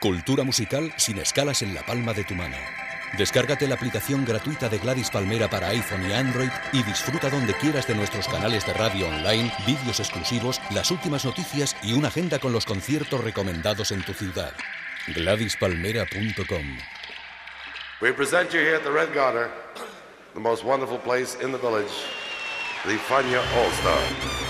Cultura musical sin escalas en la palma de tu mano. Descárgate la aplicación gratuita de Gladys Palmera para iPhone y Android y disfruta donde quieras de nuestros canales de radio online, vídeos exclusivos, las últimas noticias y una agenda con los conciertos recomendados en tu ciudad. GladysPalmera.com We present you here at the Red Garter, the most wonderful place in the village, the Fania All Star.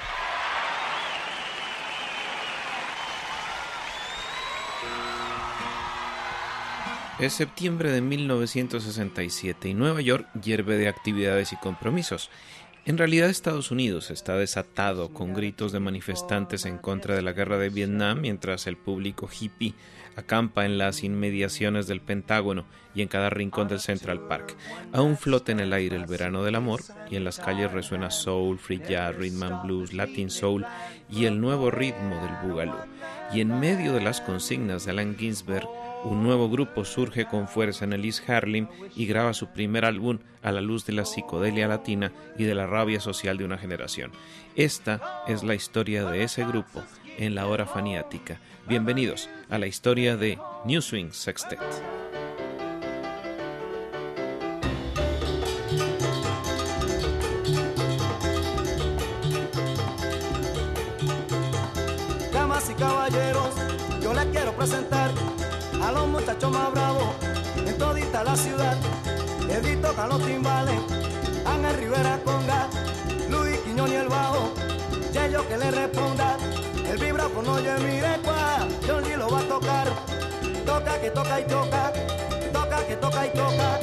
Es septiembre de 1967 y Nueva York hierve de actividades y compromisos. En realidad Estados Unidos está desatado con gritos de manifestantes en contra de la guerra de Vietnam mientras el público hippie acampa en las inmediaciones del Pentágono y en cada rincón del Central Park. Aún flota en el aire el verano del amor y en las calles resuena soul, free jazz, rhythm and blues, latin soul y el nuevo ritmo del boogaloo. Y en medio de las consignas de Alan Ginsberg un nuevo grupo surge con fuerza en el East Harlem y graba su primer álbum a la luz de la psicodelia latina y de la rabia social de una generación. Esta es la historia de ese grupo en la hora faniática. Bienvenidos a la historia de New Swing Sextet. Damas y caballeros, yo les quiero presentar más bravos en todita la ciudad. Edito toca los timbales, Ángel Rivera Conga, Luis Quiñón y el bajo, Yello que le responda. El vibráfono oye mire cuá, Johnny lo va a tocar. Toca que toca y toca, toca que toca y toca.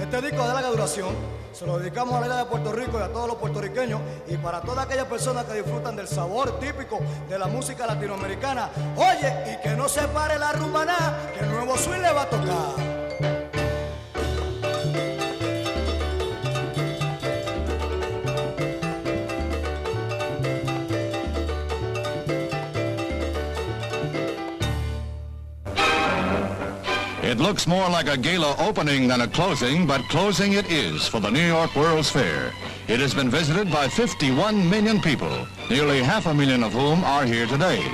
Este disco de larga duración se lo dedicamos a la isla de Puerto Rico y a todos los puertorriqueños y para todas aquellas personas que disfrutan del sabor típico de la música latinoamericana. Oye, y que no se pare la rumbaná, que el nuevo swing le va a tocar. It looks more like a gala opening than a closing, but closing it is for the New York World's Fair. It has been visited by 51 million people, nearly half a million of whom are here today.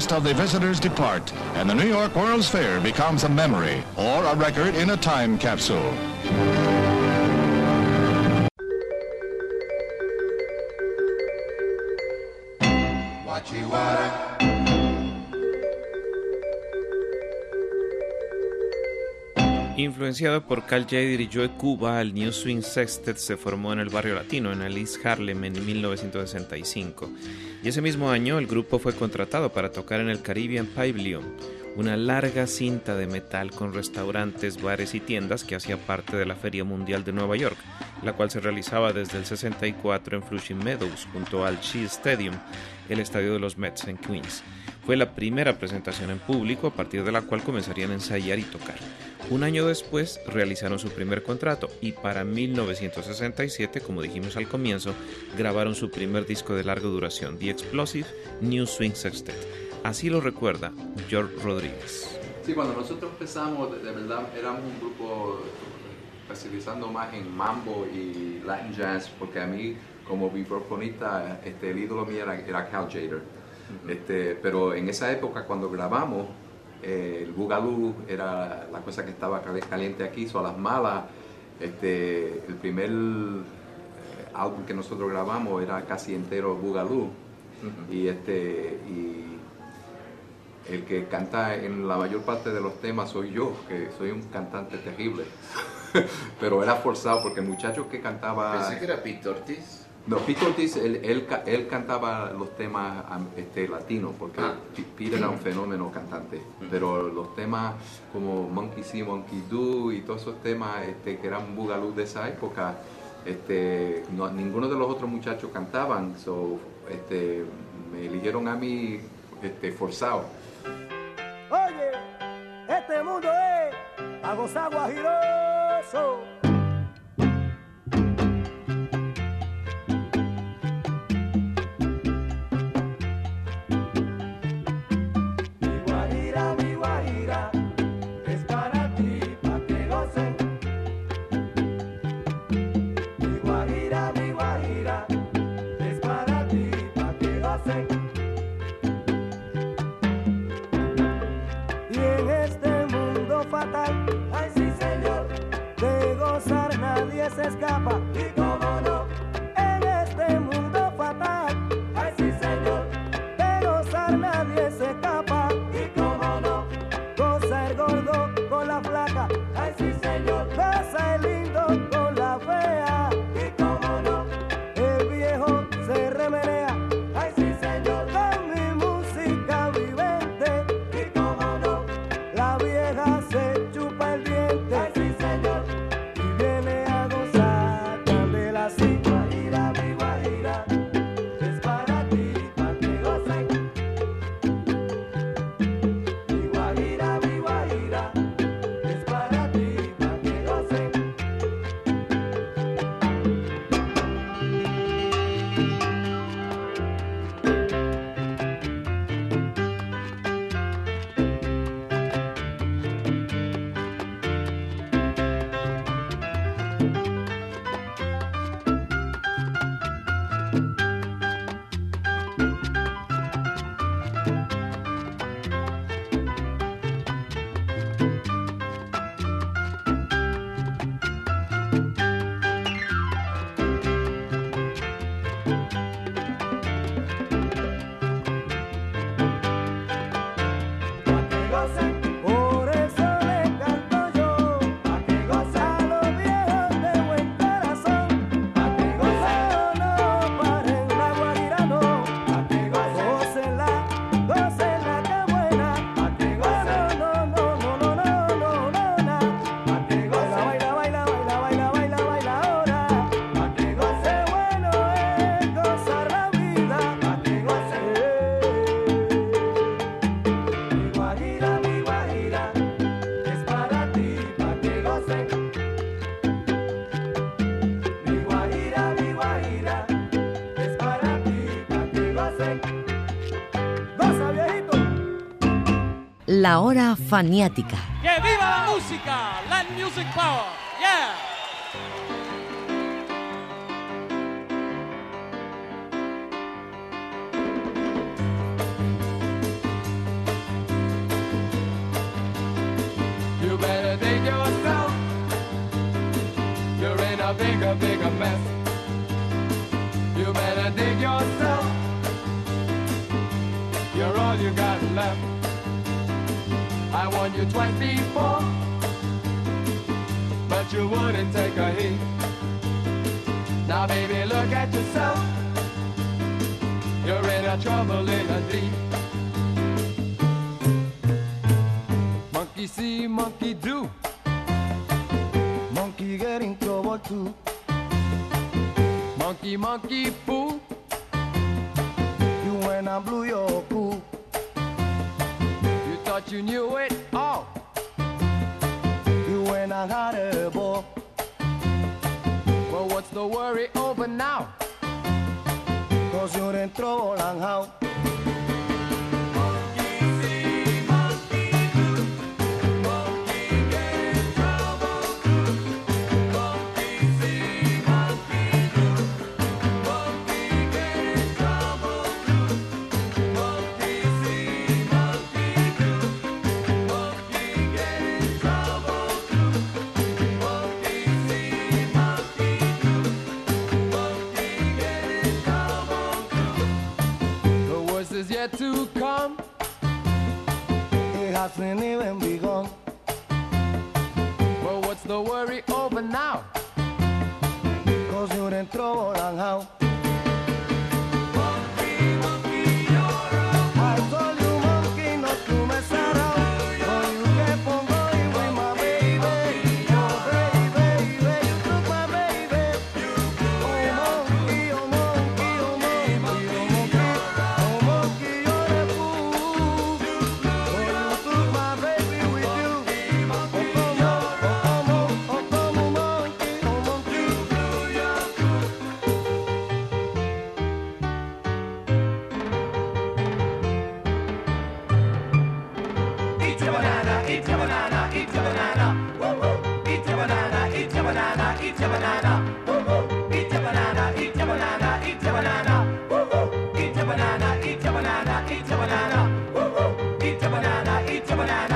Last of the visitors depart, and the New York World's Fair becomes a memory or a record in a time capsule. Influenciado por Cal Jader y Joe Cuba, el New Swing Sextet se formó en el barrio latino, en el East Harlem, en 1965. Y ese mismo año el grupo fue contratado para tocar en el Caribbean Pavilion, una larga cinta de metal con restaurantes, bares y tiendas que hacía parte de la Feria Mundial de Nueva York, la cual se realizaba desde el 64 en Flushing Meadows, junto al Shea Stadium, el estadio de los Mets en Queens. Fue la primera presentación en público a partir de la cual comenzarían a ensayar y tocar. Un año después realizaron su primer contrato y para 1967, como dijimos al comienzo, grabaron su primer disco de larga duración, The Explosive New Swing Sextet. Así lo recuerda George Rodríguez. Sí, cuando nosotros empezamos, de, verdad éramos un grupo especializando más en mambo y Latin jazz, porque a mí, como vibrafonista, este, el ídolo mío era, era Cal Jader. este, pero en esa época, cuando grabamos, eh, el bugalú era la cosa que estaba caliente aquí, so a las malas, este, el primer eh, álbum que nosotros grabamos era casi entero bugalú y este y el que canta en la mayor parte de los temas soy yo, que soy un cantante terrible. Pero era forzado porque el muchacho que cantaba... Pensé que era Pete Ortiz. No, Pico Ortiz, él, él, cantaba los temas este, latinos, porque ah. Era un fenómeno cantante, mm. pero los temas como Monkey See, Monkey Do y todos esos temas este, que eran bugalú de esa época, este, no, ninguno de los otros muchachos cantaban, so, este, me eligieron a mí forzado. Oye, este mundo es aguas guajiroso. Rosa. hora faniática. ¡Que viva la música! Land Music Power. What's the worry over now? Cause you're in trouble and how? yet to come. It hasn't even begun. But what's the worry over now? Cause you didn't trouble and how. Gemini.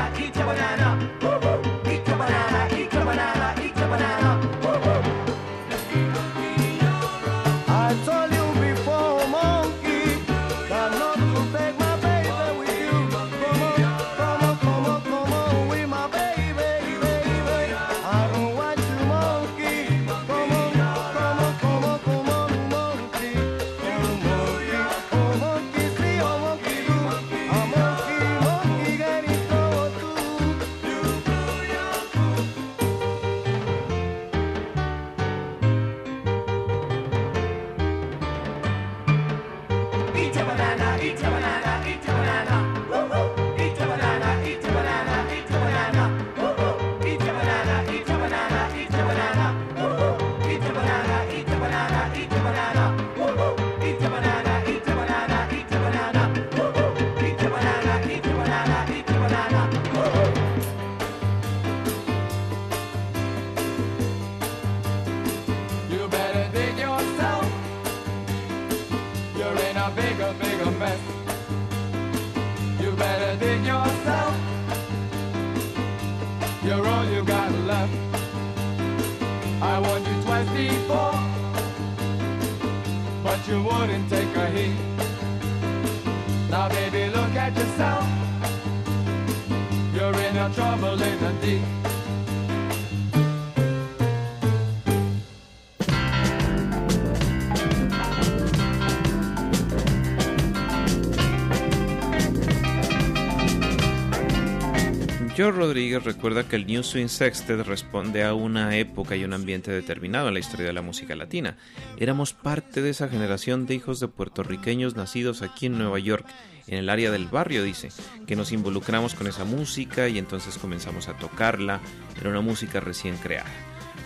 Rodríguez recuerda que el New Swing Sextet responde a una época y un ambiente determinado en la historia de la música latina. Éramos parte de esa generación de hijos de puertorriqueños nacidos aquí en Nueva York, en el área del barrio, dice, que nos involucramos con esa música y entonces comenzamos a tocarla. Era una música recién creada.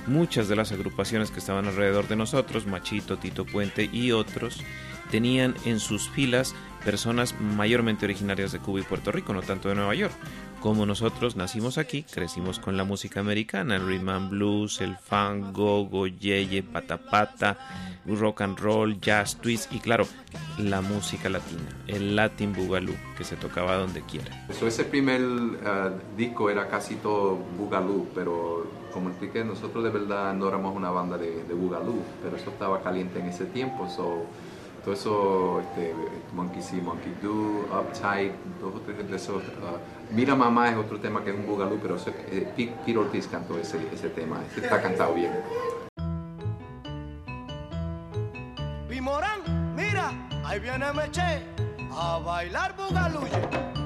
Muchas de las agrupaciones que estaban alrededor de nosotros, Machito, Tito Puente y otros, tenían en sus filas personas mayormente originarias de Cuba y Puerto Rico, no tanto de Nueva York. Como nosotros nacimos aquí, crecimos con la música americana, el rhythm and blues, el funk, go-go, yeye, patapata, rock and roll, jazz, twist y claro, la música latina, el Latin Boogaloo, que se tocaba donde quiera. So, ese primer eh, disco era casi todo Boogaloo, pero como expliqué, nosotros de verdad no éramos una banda de, Boogaloo, pero eso estaba caliente en ese tiempo. So, todo eso, este, Monkey See, Monkey Do, Uptight, dos o tres de esos. uh, Mira Mamá es otro tema que es un Boogaloo, pero eso, eh, Ortiz cantó ese, ese tema, ese está cantado bien. Pimorán, mira, ahí viene Meche a bailar bugaluye.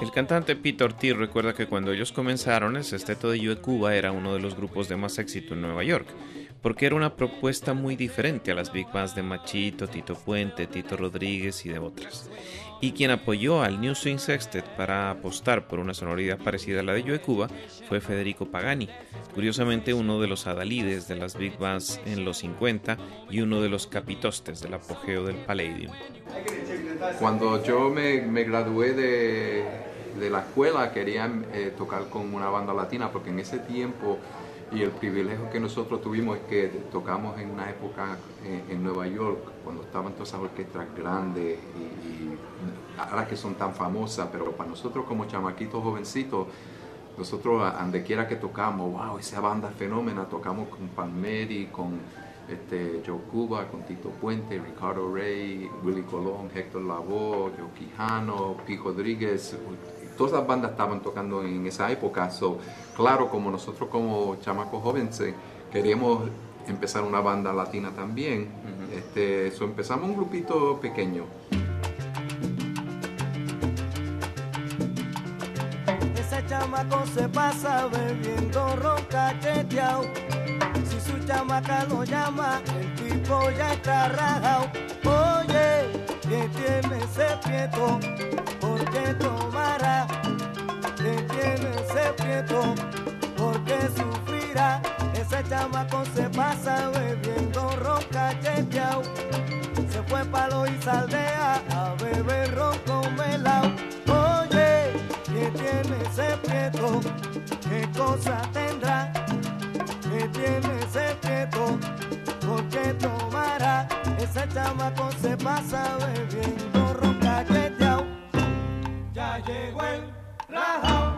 El cantante Pete Ortiz recuerda que cuando ellos comenzaron, el Sexteto de Yo Cuba era uno de los grupos de más éxito en Nueva York, porque era una propuesta muy diferente a las big bands de Machito, Tito Puente, Tito Rodríguez y de otras. Y quien apoyó al New Swing Sextet para apostar por una sonoridad parecida a la de Yo Cuba fue Federico Pagani, curiosamente uno de los adalides de las big bands en los 50 y uno de los capitostes del apogeo del Palladium. Cuando yo me, gradué de, de la escuela quería eh, tocar con una banda latina porque en ese tiempo y el privilegio que nosotros tuvimos es que tocamos en una época eh, en Nueva York cuando estaban todas esas orquestas grandes y, ahora que son tan famosas, pero para nosotros como chamaquitos jovencitos, nosotros donde quiera que tocamos, wow, esa banda fenómena, tocamos con Palmeri, con este, Joe Cuba, con Tito Puente, Ricardo Rey, Willy Colón, Héctor Lavoe, Joe Quijano, Pico Rodríguez, todas las bandas estaban tocando en esa época. So, claro, como nosotros como chamacos jóvenes queríamos empezar una banda latina también, este, so empezamos un grupito pequeño. Ese chamaco se pasa bebiendo ron cacheteado. Si su chamaca lo llama, el tipo ya está rajado. Oye, que tiene ese prieto, porque tomará que tiene ese prieto, porque sufrirá. Ese chamaco se pasa bebiendo ron cacheteao. Se fue palo y saldea a beber ron con melao. Oye, que tiene ese prieto, qué cosa tendrá, que tiene ese prieto, porque tomará. Ese chamaco se pasa bebiendo ron cacheteao ya llegó el rajao.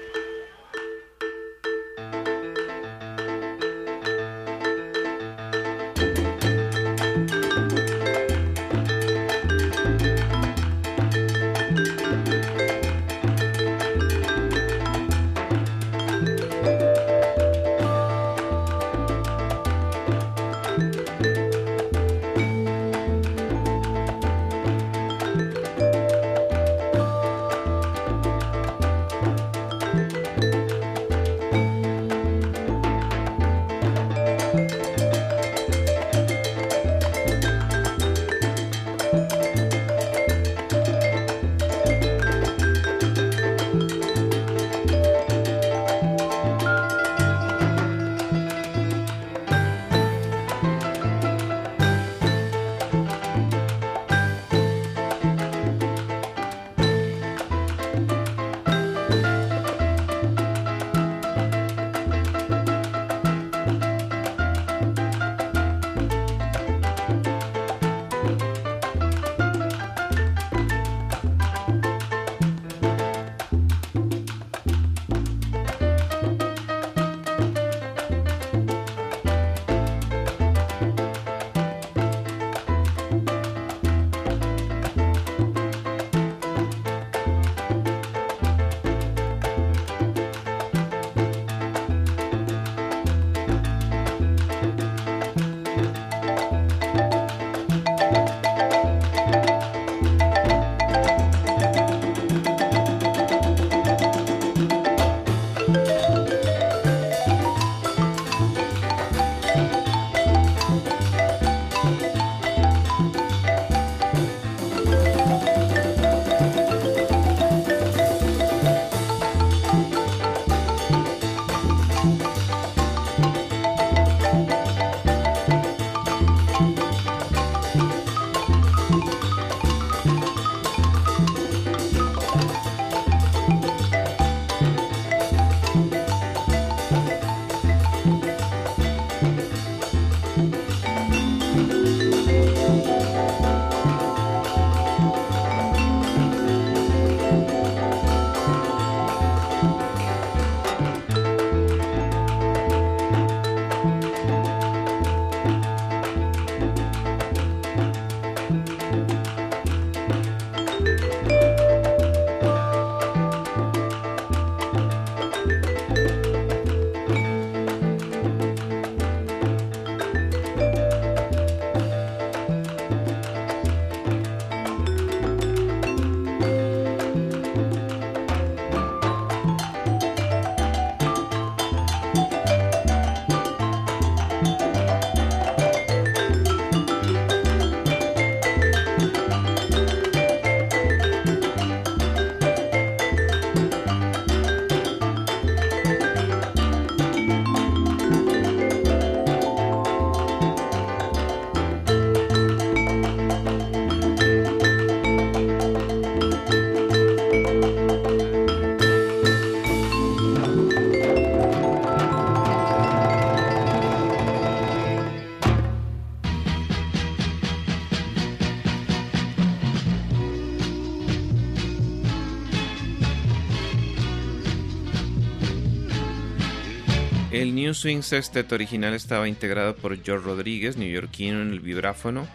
New Swing Sextet original estaba integrado por George Rodríguez, neoyorquino en el vibráfono,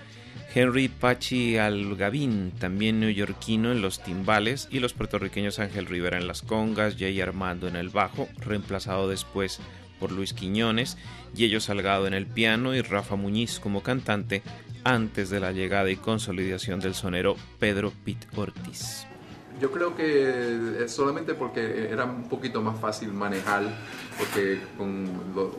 Henry Pachi Algavín, también neoyorquino en los timbales, y los puertorriqueños Ángel Rivera en las congas, Jay Armando en el bajo, reemplazado después por Luis Quiñones, Yello Salgado en el piano y Rafa Muñiz como cantante, antes de la llegada y consolidación del sonero Pedro Pitt Ortiz. Yo creo que solamente porque era un poquito más fácil manejar, porque con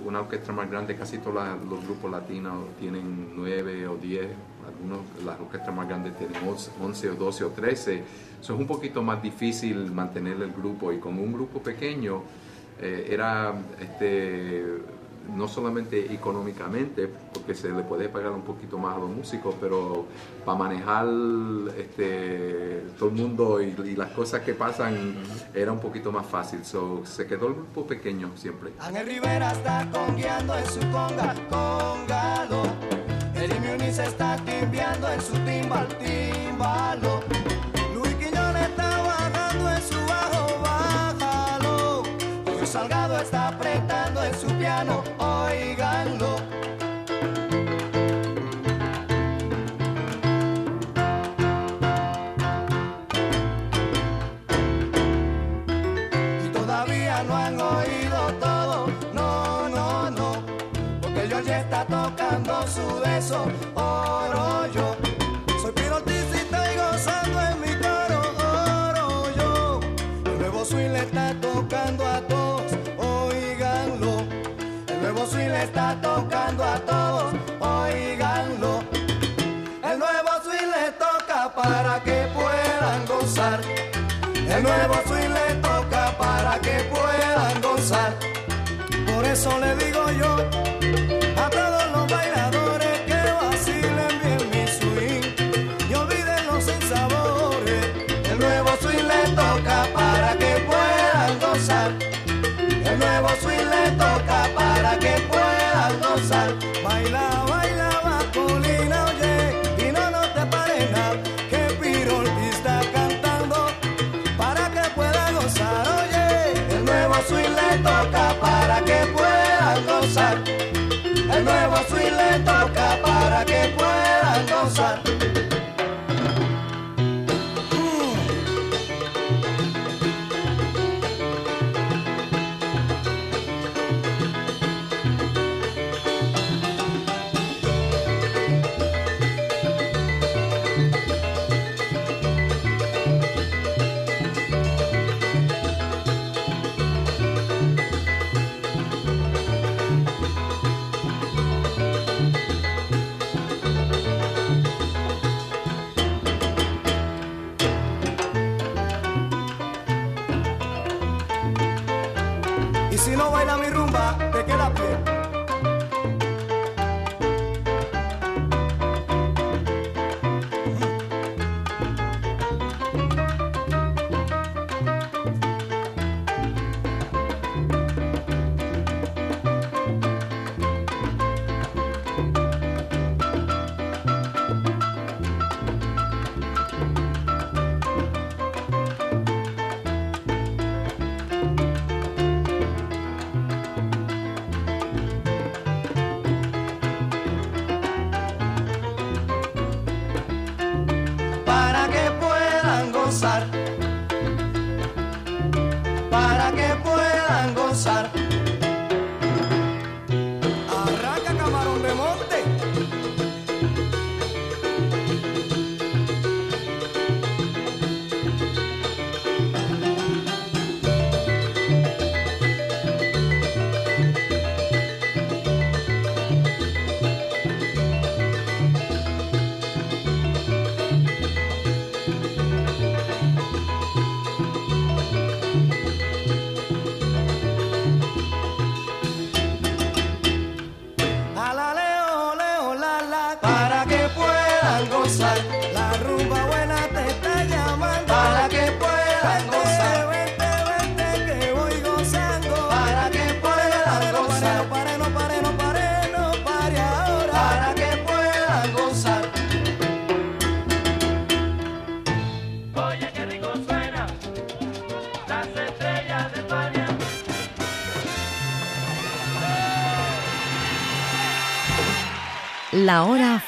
una orquesta más grande casi todos los grupos latinos tienen nueve o diez, algunos las orquestas más grandes tienen once o doce o trece. Eso es un poquito más difícil mantener el grupo y con un grupo pequeño eh, era este, no solamente económicamente, porque se le puede pagar un poquito más a los músicos, pero para manejar este, todo el mundo y, las cosas que pasan era un poquito más fácil. So, se quedó el grupo pequeño siempre. Ángel Rivera está congueando en su conga, congalo. El se está timbiando en su timbal, timbalo. Salgado está apretando en su piano, oiganlo. Y todavía no han oído todo, no, no, no. Porque yo ya está tocando su beso, está tocando a todos, oiganlo. El nuevo swing le toca para que puedan gozar. El nuevo swing le toca para que puedan gozar. Por eso le digo yo Swing le toca para que puedan gozar.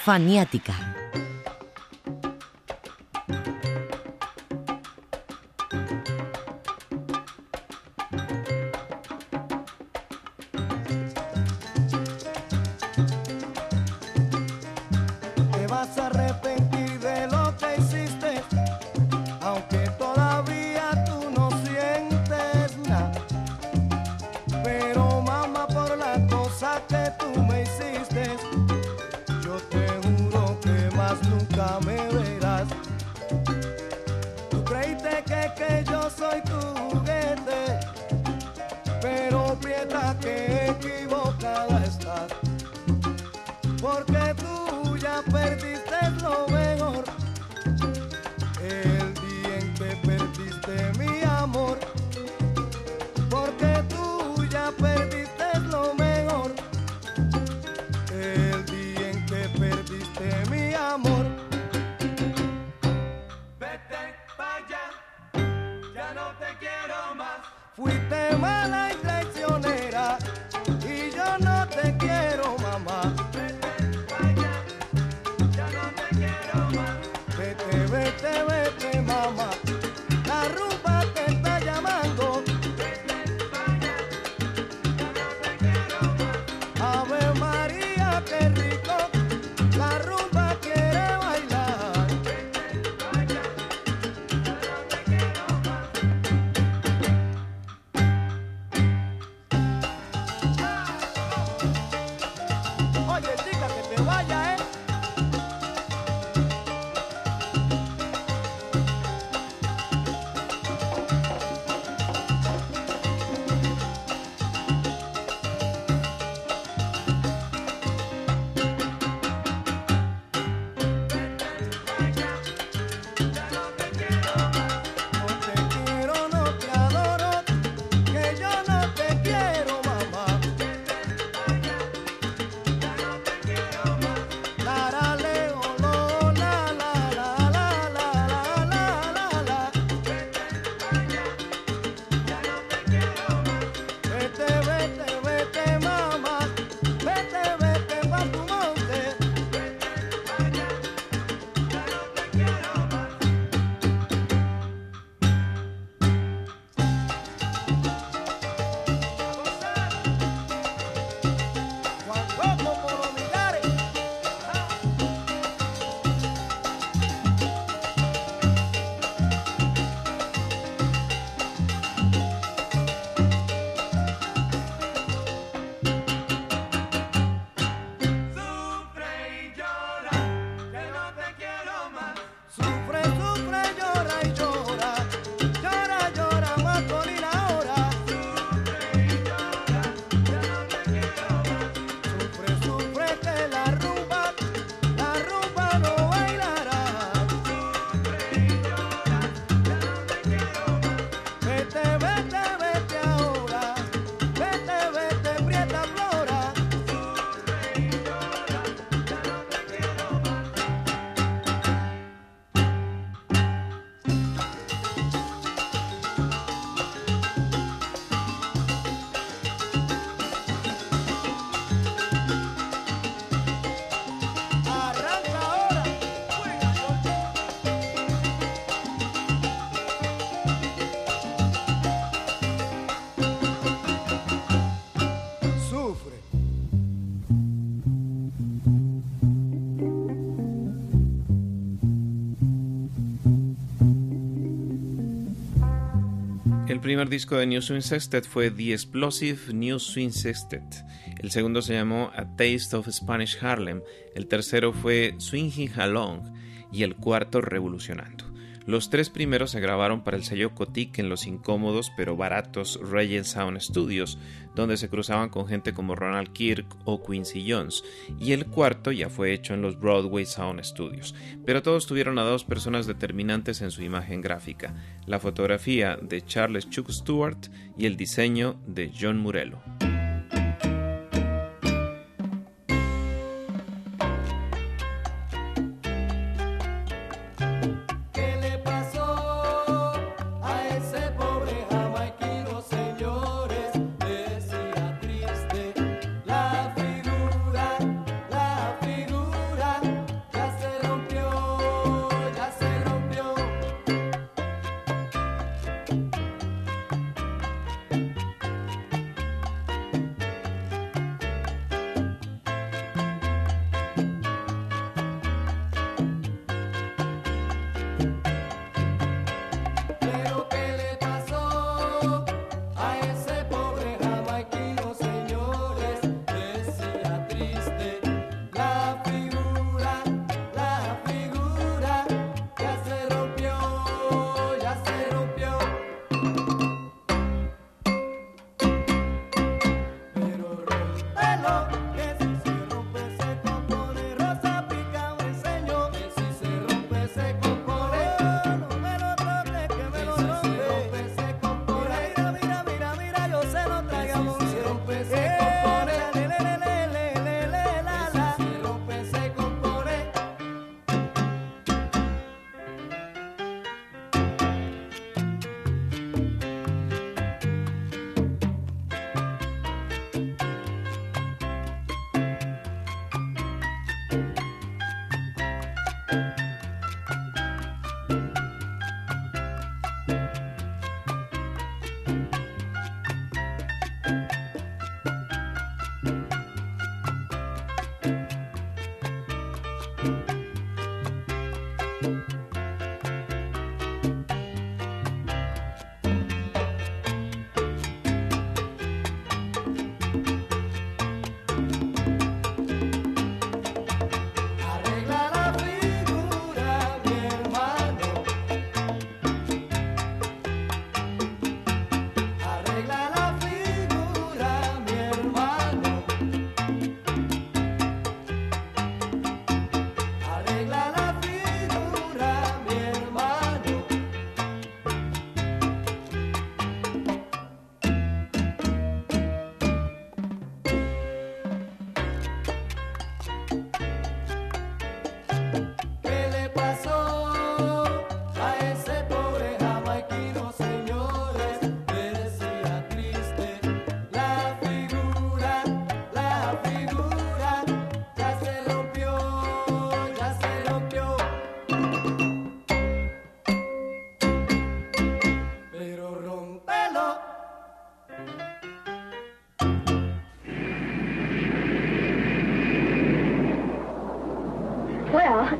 faniática. El primer disco de New Swing Sextet fue The Explosive New Swing Sextet. El segundo se llamó A Taste of Spanish Harlem. El tercero fue Swinging Along. Y el cuarto, Revolucionando. Los tres primeros se grabaron para el sello Kotick en los incómodos pero baratos Regent Sound Studios, donde se cruzaban con gente como Ronald Kirk o Quincy Jones, y el cuarto ya fue hecho en los Broadway Sound Studios, pero todos tuvieron a dos personas determinantes en su imagen gráfica, la fotografía de Charles Chuck Stewart y el diseño de John Murello.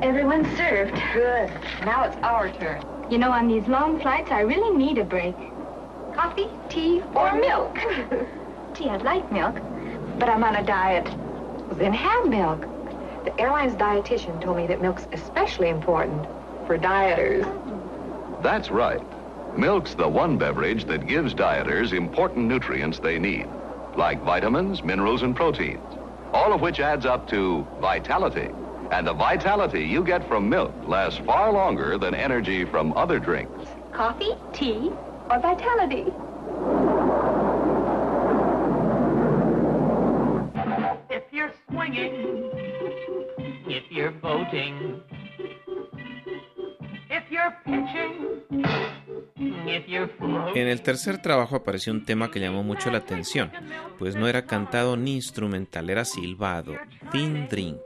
Everyone's served. Good. Now it's our turn. You know, on these long flights, I really need a break. Coffee, tea, or milk? tea, I'd like milk, but I'm on a diet. Then have milk. The airline's dietitian told me that milk's especially important for dieters. That's right. Milk's the one beverage that gives dieters important nutrients they need, like vitamins, minerals, and proteins, all of which adds up to vitality. And the vitality you get from milk lasts far longer than energy from other drinks. Coffee, tea, or vitality? If you're swinging, if you're boating, En el tercer trabajo apareció un tema que llamó mucho la atención, pues no era cantado ni instrumental, era silbado, Thin Drink.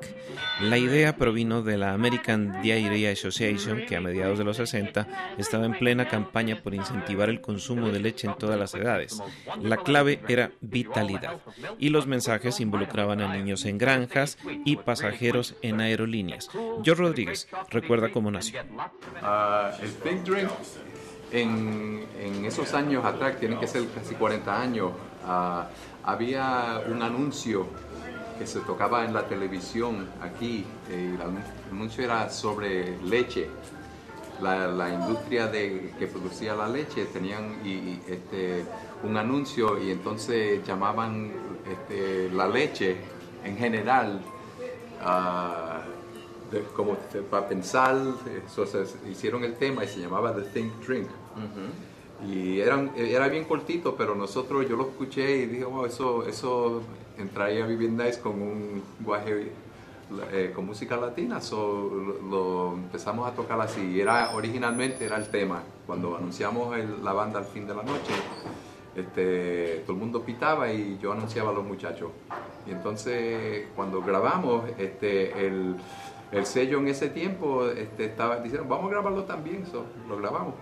La idea provino de la American Dairy Association, que a mediados de los 60 estaba en plena campaña por incentivar el consumo de leche en todas las edades. La clave era vitalidad, y los mensajes involucraban a niños en granjas y pasajeros en aerolíneas. George Rodríguez recuerda cómo nació. Think Drink, en, esos años atrás, tienen que ser casi 40 años, ah, había un anuncio que se tocaba en la televisión aquí. eh, el anun- anuncio era sobre leche. La, industria de, que producía la leche tenían este, un anuncio y entonces llamaban este, la leche en general ah, como para pensar. Entonces hicieron el tema y se llamaba The Think Drink. Y eran, era bien cortito, pero nosotros, yo lo escuché y dije, wow, eso, eso entraría a es con un guaje, eh, con música latina, so, lo, lo empezamos a tocar así. Era, originalmente era el tema. Cuando anunciamos el- la banda al fin de la noche, este, todo el mundo pitaba y yo anunciaba a los muchachos. Y entonces, cuando grabamos, este, el, el sello en ese tiempo este, estaba, dijeron, vamos a grabarlo también, so, lo grabamos.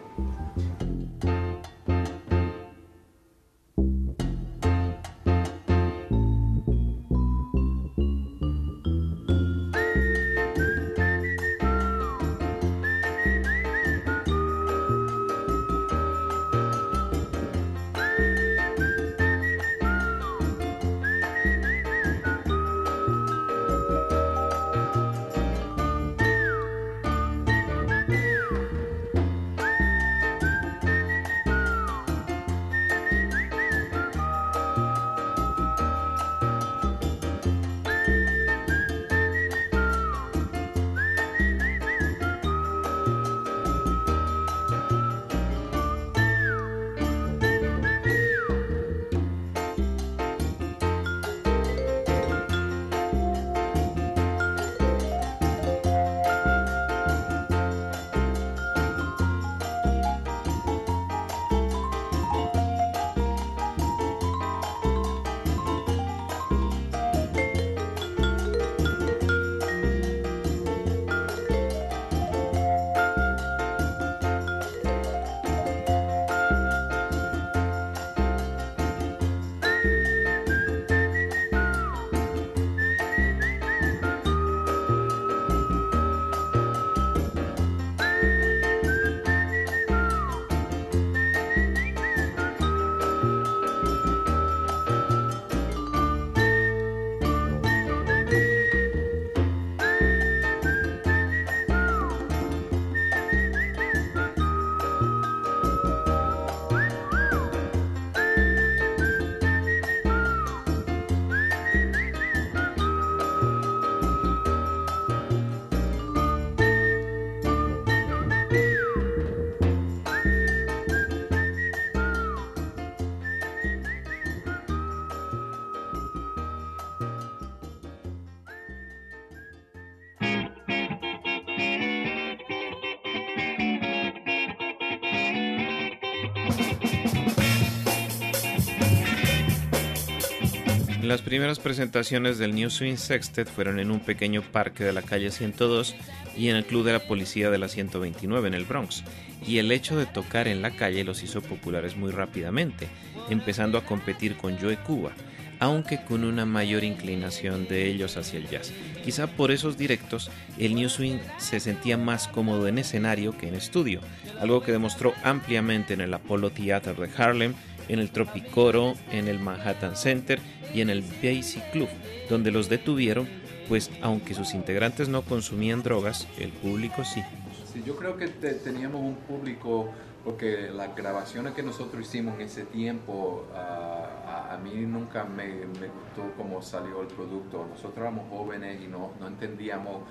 Las primeras presentaciones del New Swing Sextet fueron en un pequeño parque de la calle 102 y en el club de la policía de la 129 en el Bronx, y el hecho de tocar en la calle los hizo populares muy rápidamente, empezando a competir con Joe Cuba, aunque con una mayor inclinación de ellos hacia el jazz. Quizá por esos directos, el New Swing se sentía más cómodo en escenario que en estudio, algo que demostró ampliamente en el Apollo Theater de Harlem, en el Tropicoro, en el Manhattan Center y en el Basic Club, donde los detuvieron, pues aunque sus integrantes no consumían drogas, el público sí. Sí, yo creo que teníamos un público porque las grabaciones que nosotros hicimos en ese tiempo, ah, a, mí nunca me, gustó cómo salió el producto. Nosotros éramos jóvenes y no, no entendíamos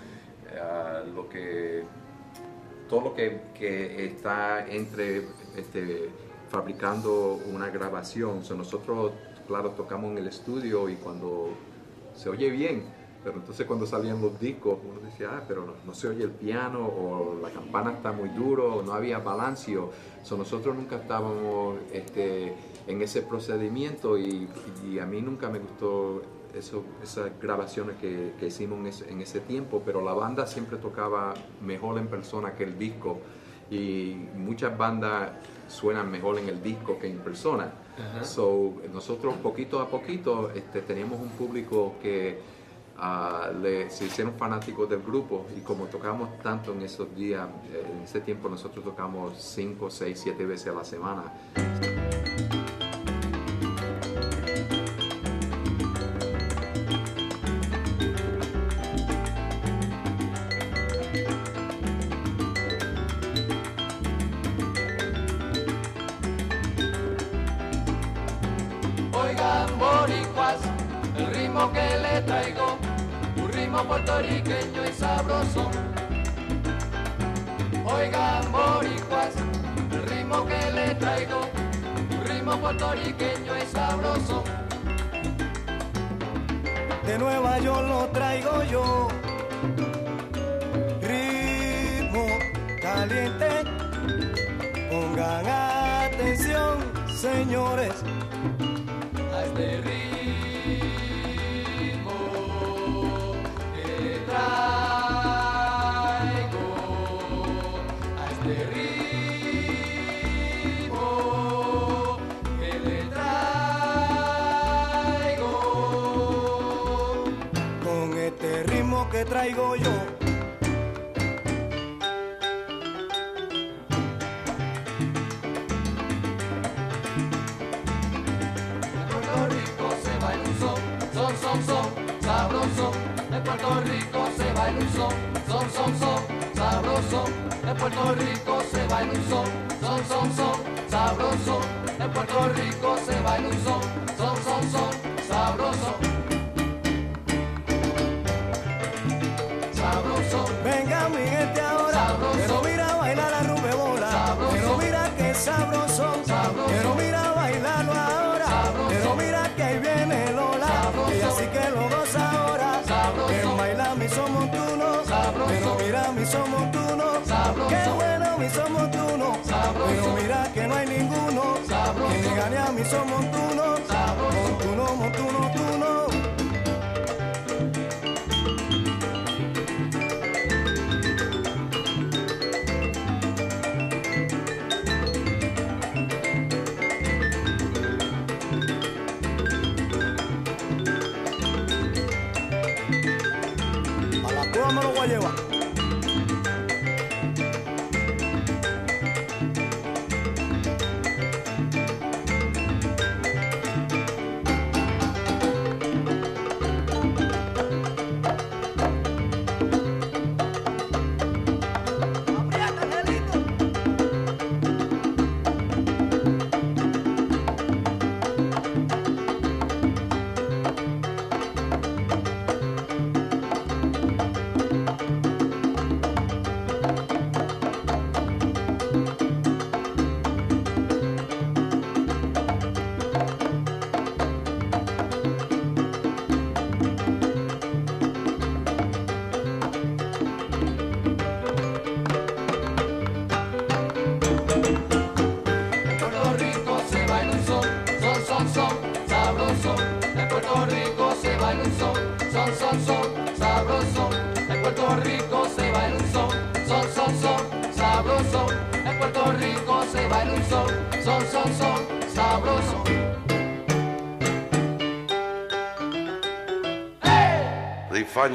ah, lo que, todo lo que, que está entre este, fabricando una grabación. nosotros, claro, tocamos en el estudio y cuando se oye bien, pero entonces cuando salían los discos, uno decía, ah, pero no, se oye el piano, o la campana está muy duro, o no había balancio. So, nosotros nunca estábamos este, en ese procedimiento y, a mí nunca me gustó eso, esas grabaciones que, hicimos en ese, en ese, tiempo, pero la banda siempre tocaba mejor en persona que el disco y muchas bandas suenan mejor en el disco que en persona. So, nosotros poquito a poquito este, teníamos un público que se hicieron fanáticos del grupo y como tocamos tanto en esos días, eh, en ese tiempo nosotros tocamos 5, 6, 7 veces a la semana. Ritmo puertorriqueño y sabroso. Oigan boricuas, el ritmo que le traigo, ritmo puertorriqueño y sabroso. De Nueva York lo traigo yo, ritmo caliente, pongan atención señores traigo yo. En Puerto Rico se baila un son, son, son, son, sabroso. En Puerto Rico se baila un son, son, son, son, sabroso. En Puerto Rico se baila un son, son, son, son, sabroso. En Puerto Rico se baila un son, son, son, son, sabroso. Venga mi gente ahora, pero mira bailar la rubebola, pero mira que sabroso, pero mira bailarlo ahora, pero mira que ahí viene Lola, y así que lo goza ahora, en baila mi somos tunos, pero mira mi somos tunos, qué bueno mi somos tunos, pero mira que no hay ninguno, que ni gane a mi somos tunos, montuno, montuno, tuno.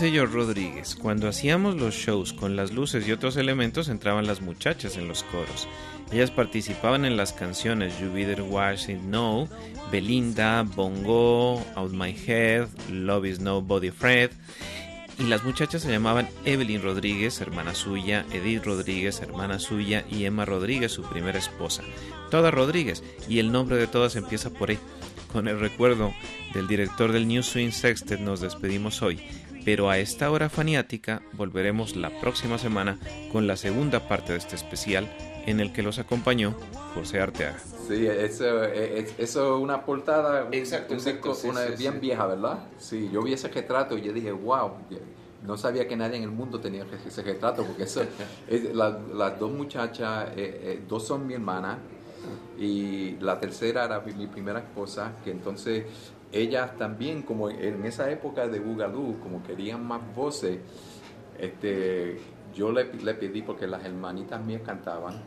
George Rodríguez, cuando hacíamos los shows con las luces y otros elementos entraban las muchachas en los coros. Ellas participaban en las canciones You Better Watch It Know, Belinda, Bongo, Out My Head, Love Is Nobody Fred. Y las muchachas se llamaban Evelyn Rodríguez, hermana suya, Edith Rodríguez, hermana suya, y Emma Rodríguez, su primera esposa. Todas Rodríguez, y el nombre de todas empieza por E. Con el recuerdo del director del New Swing Sextet nos despedimos hoy, pero a esta hora faniática volveremos la próxima semana con la segunda parte de este especial en el que los acompañó José Arteaga. Sí, eso es eso una portada, Exacto, un exacto, disco, sí, una sí, bien sí. vieja, ¿verdad? Sí, yo vi ese retrato y yo dije, wow, no sabía que nadie en el mundo tenía ese retrato, porque eso, es- la- las dos muchachas, eh, eh, dos son mi hermana y la tercera era mi, mi primera esposa, que entonces ellas también, como en esa época de Boogaloo, como querían más voces, este, yo le, le pedí, porque las hermanitas mías cantaban,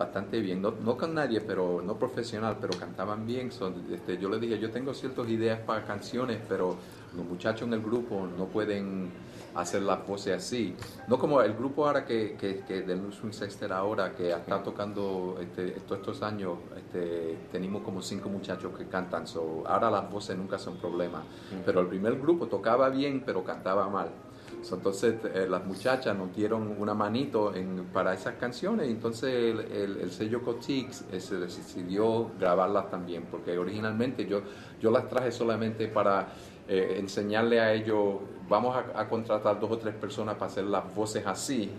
bastante bien, no, no con nadie, pero no profesional, pero cantaban bien. Son, este, yo les dije, yo tengo ciertas ideas para canciones, pero los muchachos en el grupo no pueden hacer las voces así. No como el grupo ahora que, que, que del New Swing Sexter ahora, que está tocando este, todos estos años, este, tenemos como cinco muchachos que cantan, so, ahora las voces nunca son problema. Pero el primer grupo tocaba bien, pero cantaba mal. Entonces eh, las muchachas nos dieron una manito para esas canciones y entonces el sello Cotix eh, se decidió grabarlas también porque originalmente yo, yo las traje solamente para eh, enseñarle a ellos, vamos a, a contratar dos o tres personas para hacer las voces así.